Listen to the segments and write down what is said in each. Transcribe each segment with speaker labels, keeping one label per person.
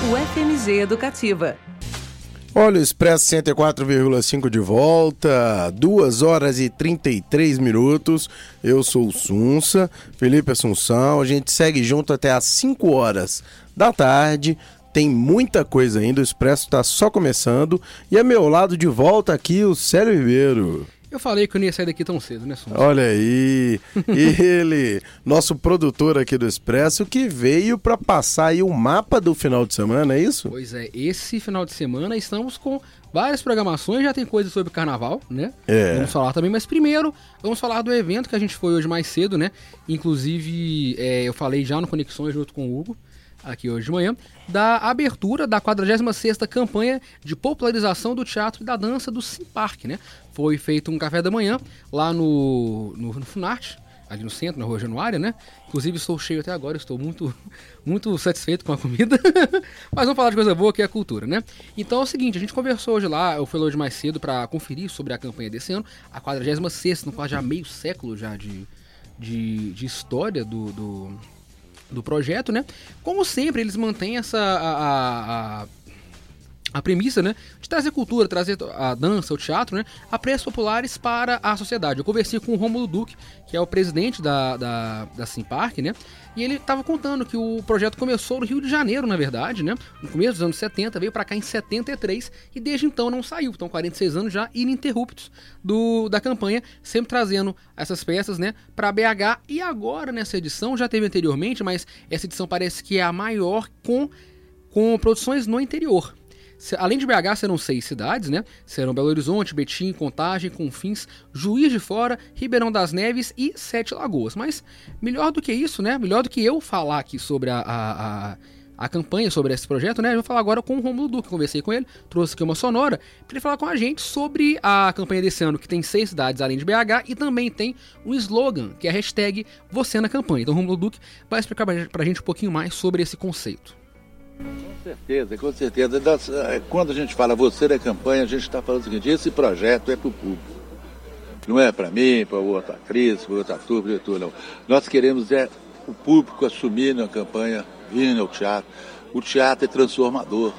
Speaker 1: UFMG Educativa.
Speaker 2: Olha o Expresso 104,5 de volta, 2 horas e 33 minutos. Eu sou o Sunsa, Felipe Assunção. A gente segue junto até às 5 horas da tarde. Tem muita coisa ainda, o Expresso está só começando. E a meu lado de volta aqui o Célio Ribeiro.
Speaker 3: Eu falei que eu não ia sair daqui tão cedo, né, Sonso?
Speaker 2: Olha aí, ele, nosso produtor aqui do Expresso, que veio para passar aí o mapa do final de semana, é isso?
Speaker 3: Pois é, esse final de semana estamos com várias programações, já tem coisa sobre carnaval, né?
Speaker 2: É.
Speaker 3: Vamos falar também, mas primeiro vamos falar do evento que a gente foi hoje mais cedo, né? Inclusive, é, eu falei já no Conexões junto com o Hugo, aqui hoje de manhã, da abertura da 46ª campanha de popularização do teatro e da dança do Simpark, né? Foi feito um café da manhã lá no, no, no Funarte, ali no centro, na Rua Januária, né? Inclusive estou cheio até agora, estou muito, muito satisfeito com a comida. Mas vamos falar de coisa boa que é a cultura, né? Então é o seguinte, a gente conversou hoje lá, eu fui hoje mais cedo para conferir sobre a campanha desse ano, a 46ª, no quase já meio século já de, de, de história do, do do projeto, né? Como sempre, eles mantêm essa a, a, a, a premissa, né? De trazer cultura, trazer a dança, o teatro, né? A preços populares para a sociedade. Eu conversei com o Romulo Duque, que é o presidente da, da, da Simpark, né? E ele estava contando que o projeto começou no Rio de Janeiro, na verdade, né? No começo dos anos 70, veio para cá em 73 e desde então não saiu. Então, 46 anos já ininterruptos do, da campanha, sempre trazendo essas peças, né, para BH. E agora, nessa edição, já teve anteriormente, mas essa edição parece que é a maior com, com produções no interior. Além de BH, serão seis cidades, né? Serão Belo Horizonte, Betim, Contagem, Confins, Juiz de Fora, Ribeirão das Neves e Sete Lagoas. Mas melhor do que isso, né? Melhor do que eu falar aqui sobre a, a, a, a campanha, sobre esse projeto, né? Eu vou falar agora com o Romulo Duque. Conversei com ele, trouxe aqui uma sonora para ele falar com a gente sobre a campanha desse ano, que tem seis cidades além de BH e também tem um slogan, que é a hashtag Você na Campanha. Então o Romulo Duque vai explicar para a gente um pouquinho mais sobre esse conceito.
Speaker 4: Com certeza, com certeza. Eh, quando a gente fala você da campanha, a gente está falando o seguinte, esse projeto é para o público. Não é para mim, para outra atriz, para outra para tudo, não. Nós queremos é o público assumir na campanha, vir ao teatro. O teatro é transformador.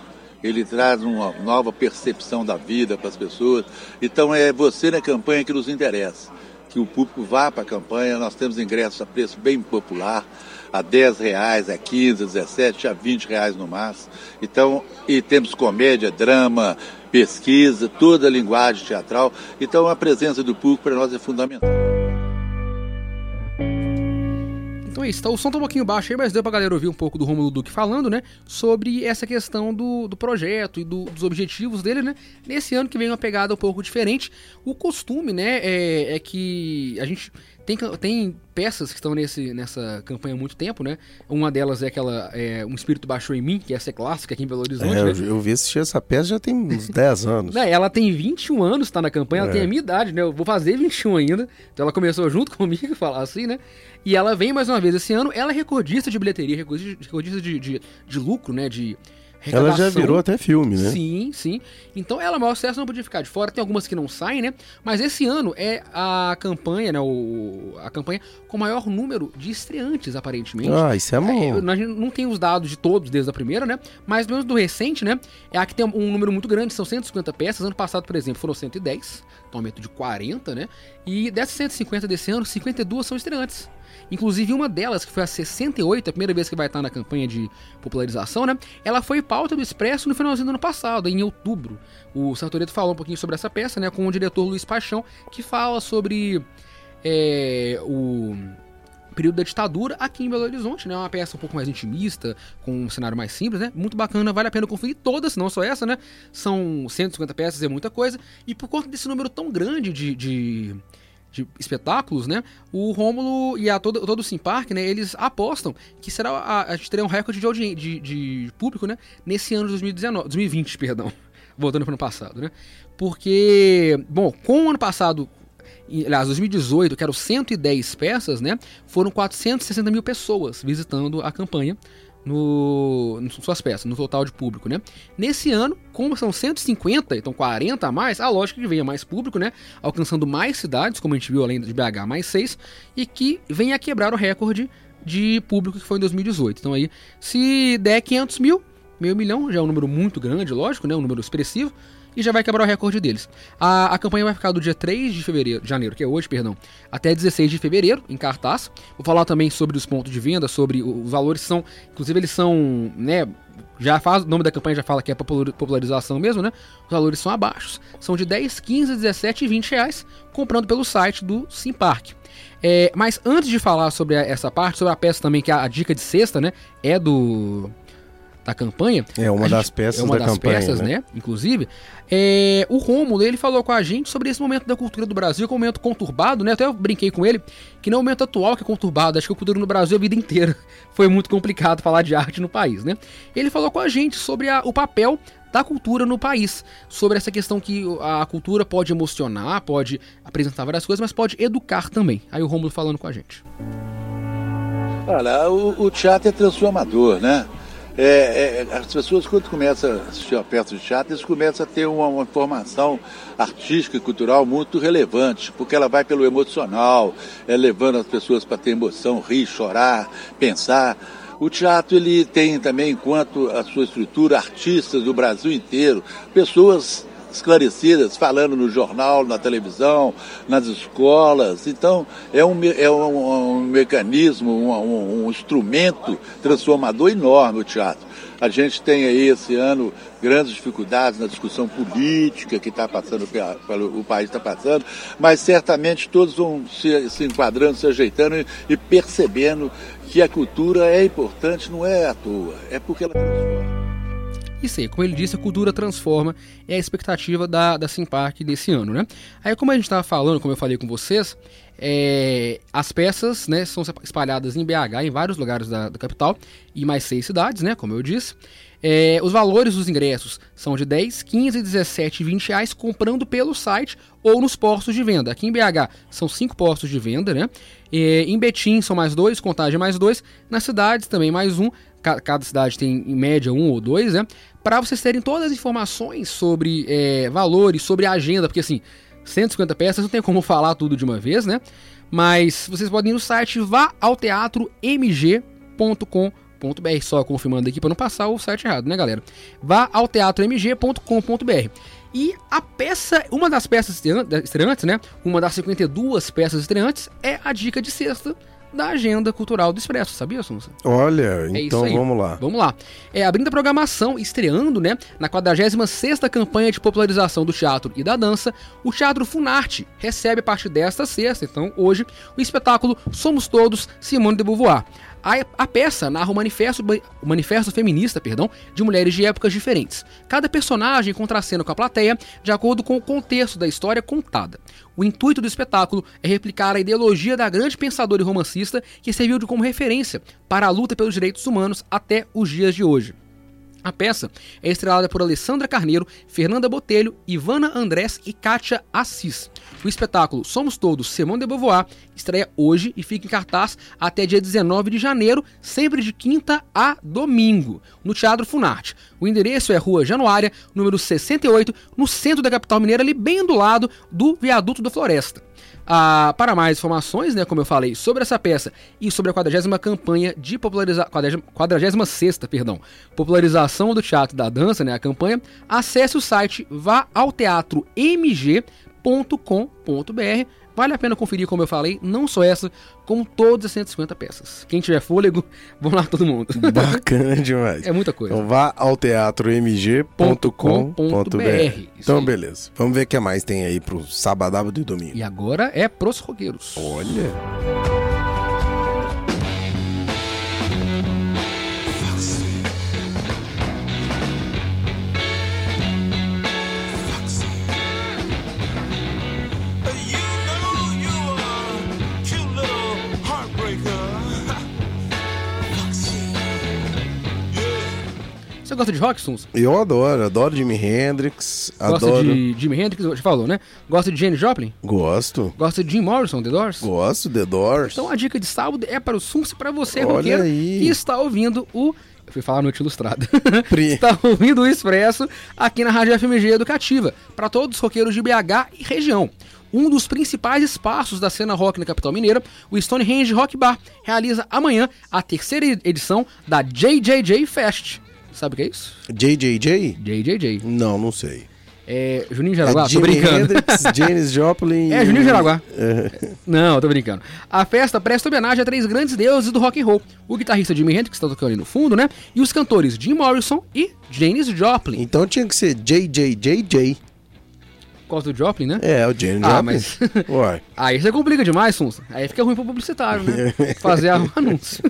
Speaker 4: Ele traz uma nova percepção da vida para as pessoas. Então é você na campanha que nos interessa. Que o público vá para a campanha. Nós temos ingressos a preço bem popular a 10 reais, a 15, a 17, a 20 reais no máximo. Então, e temos comédia, drama, pesquisa, toda a linguagem teatral. Então a presença do público para nós é fundamental.
Speaker 3: Então é isso, tá, o som tá um pouquinho baixo aí, mas deu pra galera ouvir um pouco do Romulo Duque falando, né? Sobre essa questão do, do projeto e do, dos objetivos dele, né? Nesse ano que vem uma pegada um pouco diferente. O costume, né, é, é que a gente tem, tem peças que estão nesse, nessa campanha há muito tempo, né? Uma delas é aquela é, Um Espírito Baixou em Mim, que essa é clássica aqui em Belo Horizonte. É,
Speaker 2: né? eu, eu vi assistir essa peça já tem uns 10 anos.
Speaker 3: Não, ela tem 21 anos, tá na campanha, ela é. tem a minha idade, né? Eu vou fazer 21 ainda. Então ela começou junto comigo, falar assim, né? E ela vem mais uma vez esse ano. Ela é recordista de bilheteria, recordista de, de, de lucro, né? De
Speaker 2: ela já virou até filme, né?
Speaker 3: Sim, sim. Então ela, o maior sucesso não podia ficar de fora. Tem algumas que não saem, né? Mas esse ano é a campanha, né? O, a campanha com o maior número de estreantes, aparentemente.
Speaker 2: Ah, isso é bom. É,
Speaker 3: nós não tem os dados de todos desde a primeira, né? Mas pelo menos do recente, né? É a que tem um número muito grande, são 150 peças. Ano passado, por exemplo, foram 110, então aumento de 40, né? E dessas 150 desse ano, 52 são estreantes. Inclusive, uma delas, que foi a 68, a primeira vez que vai estar na campanha de popularização, né? Ela foi pauta do Expresso no finalzinho do ano passado, em outubro. O Sartoreto falou um pouquinho sobre essa peça, né? Com o diretor Luiz Paixão, que fala sobre é, o período da ditadura aqui em Belo Horizonte, né? Uma peça um pouco mais intimista, com um cenário mais simples, né? Muito bacana, vale a pena conferir todas, não só essa, né? São 150 peças, é muita coisa. E por conta desse número tão grande de, de de espetáculos, né? O Rômulo e a todo, todo o Simpark, né? Eles apostam que será a, a gente terá um recorde de, de, de, público, né? Nesse ano de 2019, 2020, perdão. Voltando para o ano passado, né? Porque, bom, com o ano passado, aliás, 2018, que eram 110 peças, né? Foram 460 mil pessoas visitando a campanha no, suas peças, no total de público, né? Nesse ano, como são 150, então 40 a mais, a lógica é que venha mais público, né? Alcançando mais cidades, como a gente viu além de BH, mais 6, e que venha a quebrar o recorde de público que foi em 2018. Então aí, se der 500 mil, Meio milhão já é um número muito grande, lógico, né? Um número expressivo. E já vai quebrar o recorde deles. A, a campanha vai ficar do dia 3 de fevereiro, janeiro, que é hoje, perdão, até 16 de fevereiro, em cartaz. Vou falar também sobre os pontos de venda, sobre os valores são. Inclusive, eles são, né? Já faz, o nome da campanha já fala que é popularização mesmo, né? Os valores são abaixos. São de 10, 15, 17 e 20 reais, comprando pelo site do Simpark. É, mas antes de falar sobre essa parte, sobre a peça também, que a, a dica de sexta, né? É do da campanha.
Speaker 2: É uma das peças
Speaker 3: é uma
Speaker 2: da
Speaker 3: das
Speaker 2: campanha,
Speaker 3: peças,
Speaker 2: né?
Speaker 3: né? Inclusive, é, o Rômulo ele falou com a gente sobre esse momento da cultura do Brasil, que é um momento conturbado, né? Até eu brinquei com ele que não é o momento atual que é conturbado. Acho que a cultura no Brasil a vida inteira foi muito complicado falar de arte no país, né? Ele falou com a gente sobre a, o papel da cultura no país, sobre essa questão que a cultura pode emocionar, pode apresentar várias coisas, mas pode educar também. Aí o Rômulo falando com a gente.
Speaker 4: Olha, o, o teatro é transformador, né? É, é, as pessoas, quando começam a assistir a peça de teatro, eles começam a ter uma, uma formação artística e cultural muito relevante, porque ela vai pelo emocional, é, levando as pessoas para ter emoção, rir, chorar, pensar. O teatro ele tem também, enquanto a sua estrutura, artistas do Brasil inteiro, pessoas esclarecidas, falando no jornal, na televisão, nas escolas. Então, é um, é um, um mecanismo, um, um, instrumento transformador enorme o teatro. A gente tem aí esse ano grandes dificuldades na discussão política que está passando, o país está passando, mas certamente todos vão se, se enquadrando, se ajeitando e, e percebendo que a cultura é importante, não é à toa, é porque ela transforma.
Speaker 3: Isso aí, como ele disse, a cultura transforma, é a expectativa da, da Simpark desse ano, né? Aí, como a gente estava falando, como eu falei com vocês, é, as peças né, são espalhadas em BH, em vários lugares da, da capital, e mais seis cidades, né? Como eu disse. É, os valores dos ingressos são de 10, 15, 17 e 20 reais comprando pelo site ou nos postos de venda. Aqui em BH são cinco postos de venda, né? É, em Betim são mais dois, Contagem mais dois. Nas cidades também mais um. Cada cidade tem em média um ou dois, né? Para vocês terem todas as informações sobre é, valores, sobre a agenda, porque assim, 150 peças não tem como falar tudo de uma vez, né? Mas vocês podem ir no site vá ao teatromg.com.br, só confirmando aqui para não passar o site errado, né, galera? Vá ao teatromg.com.br. E a peça, uma das peças estreantes, né? Uma das 52 peças estreantes é a dica de sexta da agenda cultural do Expresso, sabia, Sunsa?
Speaker 2: Olha,
Speaker 3: É
Speaker 2: então vamos lá.
Speaker 3: Vamos lá. É, abrindo a programação, estreando, né, na 46ª campanha de popularização do teatro e da dança, o Teatro Funarte recebe a partir desta sexta, então hoje, o espetáculo Somos Todos, Simone de Beauvoir. A, a peça narra o manifesto, o manifesto feminista perdão, de mulheres de épocas diferentes. Cada personagem contracena com a plateia de acordo com o contexto da história contada. O intuito do espetáculo é replicar a ideologia da grande pensadora e romancista que serviu de como referência para a luta pelos direitos humanos até os dias de hoje. A peça é estrelada por Alessandra Carneiro, Fernanda Botelho, Ivana Andrés e Kátia Assis. O espetáculo Somos Todos Simone de Beauvoir estreia hoje e fica em cartaz até dia 19 de janeiro, sempre de quinta a domingo, no Teatro Funarte. O endereço é Rua Januária, número 68, no centro da capital mineira, ali bem do lado do Viaduto da Floresta. Ah, para mais informações, né, como eu falei, sobre essa peça e sobre a 40 campanha de popularização, 46 perdão, popularização do teatro da dança, né, a campanha, acesse o site vá ao teatro mg.com.br. Vale a pena conferir, como eu falei, não só essa, como todas as 150 peças. Quem tiver fôlego, vamos lá todo mundo.
Speaker 2: Bacana demais.
Speaker 3: É muita coisa.
Speaker 2: Então vá ao teatromg.com.br. Então beleza. Vamos ver o que mais tem aí pro sábado e domingo.
Speaker 3: E agora é pros roqueiros.
Speaker 2: Olha.
Speaker 3: Gosta de rock, Suns?
Speaker 2: Eu adoro, adoro Jimi Hendrix,
Speaker 3: Gosta
Speaker 2: adoro.
Speaker 3: de Jimi Hendrix, já falou, né? Gosta de Jane Joplin?
Speaker 2: Gosto.
Speaker 3: Gosta de Jim Morrison, The Doors?
Speaker 2: Gosto, The Doors.
Speaker 3: Então a dica de sábado é para o Suns e para você,
Speaker 2: Olha
Speaker 3: roqueiro,
Speaker 2: aí.
Speaker 3: que está ouvindo o... Eu fui falar noite ilustrada. Está ouvindo o Expresso aqui na Rádio FMG Educativa, para todos os roqueiros de BH e região. Um dos principais espaços da cena rock na capital mineira, o Stonehenge Rock Bar, realiza amanhã a terceira edição da JJJ Fest. Sabe o que é isso?
Speaker 2: JJJ?
Speaker 3: JJJ.
Speaker 2: Não, não sei.
Speaker 3: É Juninho Jaraguá,
Speaker 2: é
Speaker 3: tô brincando.
Speaker 2: Hendrix, Janis Joplin.
Speaker 3: É, Juninho Jaraguá.
Speaker 2: É.
Speaker 3: Não, tô brincando. A festa presta homenagem a três grandes deuses do rock and roll. O guitarrista Jimi Hendrix, que está tocando ali no fundo, né? E os cantores Jim Morrison e Janis Joplin.
Speaker 2: Então tinha que ser JJJJ.
Speaker 3: Gosta do Joplin, né?
Speaker 2: É, o Janis
Speaker 3: Ah,
Speaker 2: Joplin.
Speaker 3: mas-
Speaker 2: Uai.
Speaker 3: Aí você complica demais, Sunsa. Aí fica ruim pro publicitário, né? Fazer anúncio.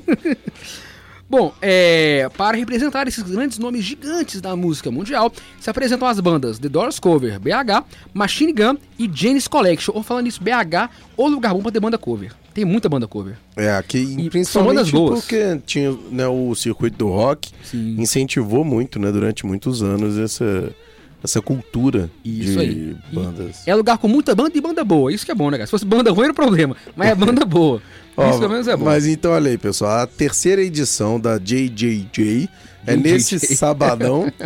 Speaker 3: Bom, é, para representar esses grandes nomes gigantes da música mundial, se apresentam as bandas The Doors Cover, BH, Machine Gun e Janis Collection. Ou falando isso, BH ou lugar bom pra ter banda cover. Tem muita banda cover.
Speaker 2: É, aqui,
Speaker 3: E
Speaker 2: principalmente porque tinha né, o circuito do rock,
Speaker 3: Sim.
Speaker 2: incentivou muito, né, durante muitos anos, essa, essa cultura
Speaker 3: Isso
Speaker 2: de
Speaker 3: aí. E
Speaker 2: bandas.
Speaker 3: É lugar com muita banda e banda boa. Isso que é bom, né, cara? Se fosse banda ruim era problema. Mas é banda boa.
Speaker 2: Ó,
Speaker 3: isso pelo menos é bom.
Speaker 2: Mas então, olha aí, pessoal, a terceira edição da JJJ é
Speaker 3: JJJ.
Speaker 2: nesse sabadão,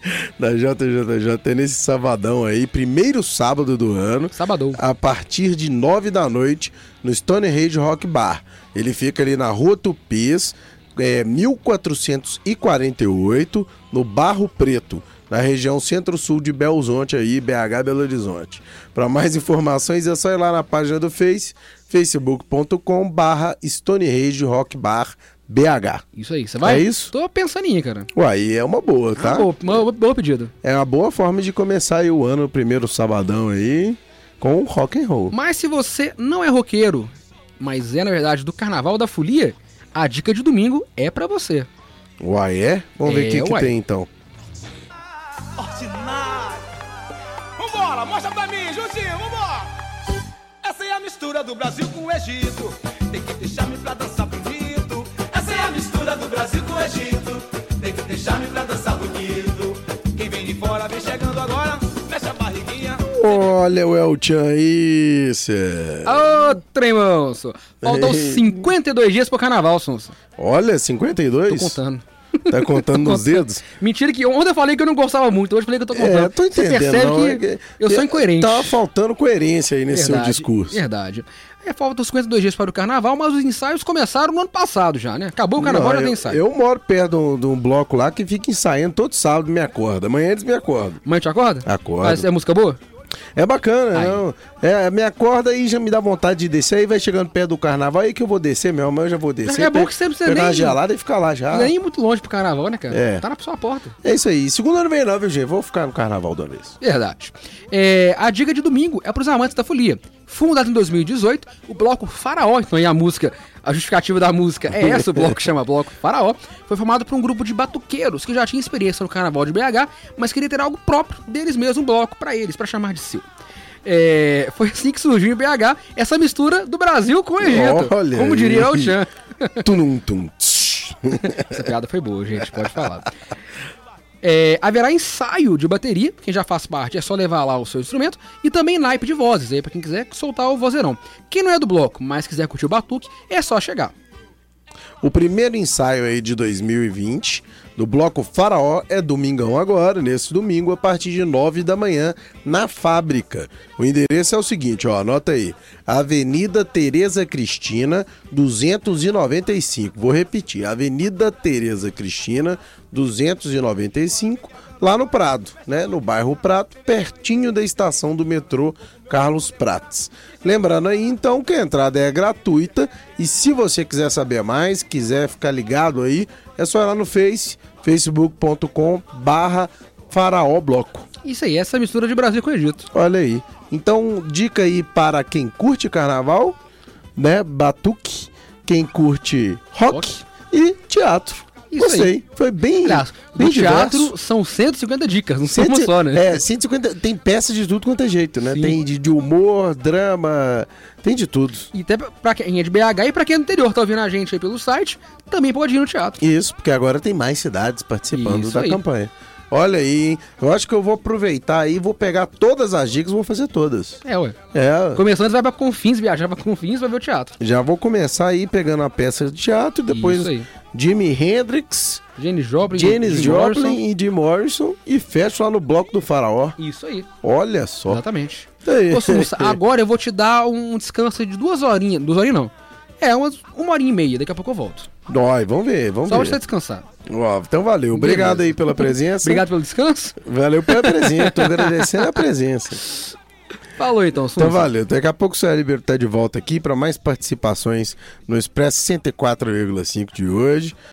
Speaker 2: da JJJ, é nesse sabadão aí, primeiro sábado do ano,
Speaker 3: Sabadão.
Speaker 2: a partir de nove da noite, no Stone Age Rock Bar. Ele fica ali na Rua Tupis, é, 1448, no Barro Preto, na região centro-sul de Belzonte aí, BH Belo Horizonte. Para mais informações é só ir lá na página do Face, facebook.com barra Stone Age Rock Bar BH.
Speaker 3: Isso aí. Você vai?
Speaker 2: É isso?
Speaker 3: Tô pensando em ir, cara.
Speaker 2: Uai, é uma boa, tá?
Speaker 3: Boa, boa, boa pedido.
Speaker 2: É uma boa forma de começar aí o ano, o primeiro sabadão aí, com rock and roll.
Speaker 3: Mas se você não é roqueiro, mas é na verdade do Carnaval da Folia, a dica de domingo é pra você.
Speaker 2: Uai, é? Vamos ver o
Speaker 3: É,
Speaker 2: que, que
Speaker 3: uai.
Speaker 2: tem então.
Speaker 5: Ordinário. Vambora, mostra pra mim, mistura do Brasil com o Egito. Tem que deixar-me pra dançar bonito. Essa é a mistura do Brasil com o Egito. Tem que deixar-me pra dançar bonito. Quem vem de fora vem chegando agora. Fecha a barriguinha.
Speaker 2: Olha o El Chan, isso. é.
Speaker 3: Ô, trem manso! Faltam
Speaker 2: Ei.
Speaker 3: 52 dias pro Carnaval, Sonso.
Speaker 2: Olha, 52?
Speaker 3: Tô contando.
Speaker 2: Tá contando nos dedos?
Speaker 3: Mentira que ontem eu falei que eu não gostava muito, hoje eu falei que eu tô contando.
Speaker 2: É, tô entendendo.
Speaker 3: Você percebe
Speaker 2: não, é
Speaker 3: que eu sou incoerente.
Speaker 2: Tava faltando coerência aí nesse
Speaker 3: Verdade,
Speaker 2: seu discurso.
Speaker 3: Verdade. É, faltam 52 dias para o Carnaval, mas os ensaios começaram no ano passado já, né? Acabou o Carnaval,
Speaker 2: Não,
Speaker 3: já tem
Speaker 2: eu,
Speaker 3: ensaio.
Speaker 2: eu moro perto de um, bloco lá que fica ensaiando todo sábado, me acorda. Amanhã eles me acordam.
Speaker 3: Mãe te acorda?
Speaker 2: Acordo.
Speaker 3: Mas é música boa?
Speaker 2: É bacana,
Speaker 3: Aí.
Speaker 2: não. É, me acorda e já me dá vontade de descer. Aí vai chegando perto do carnaval, aí que eu vou descer mesmo, mas eu já vou descer.
Speaker 3: É bom que você precisa
Speaker 2: pegar uma
Speaker 3: nem-
Speaker 2: gelada e ficar lá já.
Speaker 3: Nem muito longe pro Carnaval, né, cara?
Speaker 2: É.
Speaker 3: Tá na sua porta.
Speaker 2: É isso aí. Segundo ano vem não, viu, gente? Vou ficar no carnaval de uma vez.
Speaker 3: Verdade. É, a dica de domingo é pros amantes da folia. Fundado em 2018, o bloco Faraó, então aí a música, a justificativa da música é essa, o bloco que chama Bloco Faraó, foi formado por um grupo de batuqueiros que já tinha experiência no carnaval de BH, mas queria ter algo próprio deles mesmos, um bloco pra eles, pra chamar de seu. É, foi assim que surgiu em BH essa mistura do Brasil com o Egito.
Speaker 2: Olha
Speaker 3: como diria o Chan. Essa piada foi boa, gente, pode falar. É, haverá ensaio de bateria, quem já faz parte é só levar lá o seu instrumento, e também naipe de vozes, aí pra quem quiser soltar o vozeirão. Quem não é do bloco, mas quiser curtir o batuque, é só chegar.
Speaker 2: O primeiro ensaio aí de 2020 do Bloco Faraó é domingão agora, nesse domingo, a partir de 9 da manhã, na fábrica. O endereço é o seguinte, ó, anota aí. Avenida Tereza Cristina, 295. Vou repetir, Avenida Tereza Cristina, 295, lá no Prado, né? No bairro Prado, pertinho da estação do metrô Carlos Prates. Lembrando aí, então, que a entrada é gratuita e se você quiser saber mais, quiser ficar ligado aí, é só ir lá no Face, facebook.com barra faraó bloco.
Speaker 3: Isso aí, essa mistura de Brasil com Egito.
Speaker 2: Olha aí. Então, dica aí para quem curte carnaval, né? Batuque, quem curte rock,
Speaker 3: Rock.
Speaker 2: e teatro.
Speaker 3: Isso
Speaker 2: Gostei.
Speaker 3: aí.
Speaker 2: Foi bem,
Speaker 3: Aliás,
Speaker 2: bem
Speaker 3: no teatro são 150 dicas, não são uma
Speaker 2: Cento-
Speaker 3: só, né?
Speaker 2: É, 150. Tem peças de tudo quanto é jeito, né?
Speaker 3: Sim.
Speaker 2: Tem de, de humor, drama, tem de tudo.
Speaker 3: E até pra quem é de BH e pra quem é do interior tá ouvindo a gente aí pelo site, também pode ir no teatro.
Speaker 2: Isso, porque agora tem mais cidades participando
Speaker 3: Isso
Speaker 2: da
Speaker 3: aí.
Speaker 2: campanha. Olha aí, hein? Eu acho que eu vou aproveitar aí, vou pegar todas as dicas vou fazer todas.
Speaker 3: É, ué.
Speaker 2: É,
Speaker 3: Começando, vai pra Confins, viajar pra Confins, vai ver o teatro.
Speaker 2: já vou começar aí pegando a peça de teatro, depois. Jimi Hendrix,
Speaker 3: Janis Joplin,
Speaker 2: Janis Joplin e Jim Morrison e fecho lá no bloco do faraó.
Speaker 3: Isso aí,
Speaker 2: Olha só.
Speaker 3: exatamente. Ô, Sussa, agora eu vou te dar um descanso de duas horinhas. Duas horinhas não. É, umas, uma horinha e meia, daqui a pouco eu volto.
Speaker 2: Dói, vamos ver, vamos
Speaker 3: Só
Speaker 2: ver.
Speaker 3: você descansar.
Speaker 2: Ó, então valeu. Obrigado
Speaker 3: Beleza.
Speaker 2: aí pela presença.
Speaker 3: Obrigado pelo descanso.
Speaker 2: Valeu pela presença. Tô agradecendo a presença.
Speaker 3: Falou então, Sunsa.
Speaker 2: Então valeu. Daqui a pouco o Céu Ribeiro tá de volta aqui para mais participações no Expresso 104,5 de hoje.